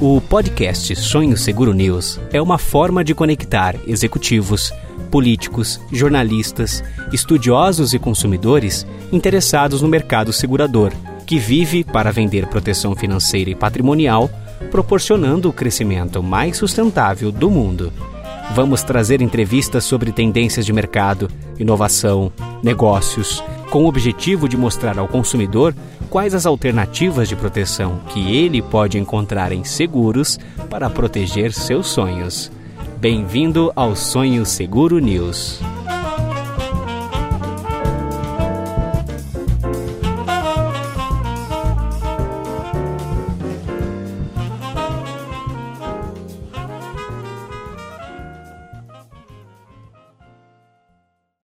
O podcast Sonho Seguro News é uma forma de conectar executivos, políticos, jornalistas, estudiosos e consumidores interessados no mercado segurador, que vive para vender proteção financeira e patrimonial, proporcionando o crescimento mais sustentável do mundo. Vamos trazer entrevistas sobre tendências de mercado, inovação, negócios, com o objetivo de mostrar ao consumidor quais as alternativas de proteção que ele pode encontrar em seguros para proteger seus sonhos. Bem-vindo ao Sonho Seguro News.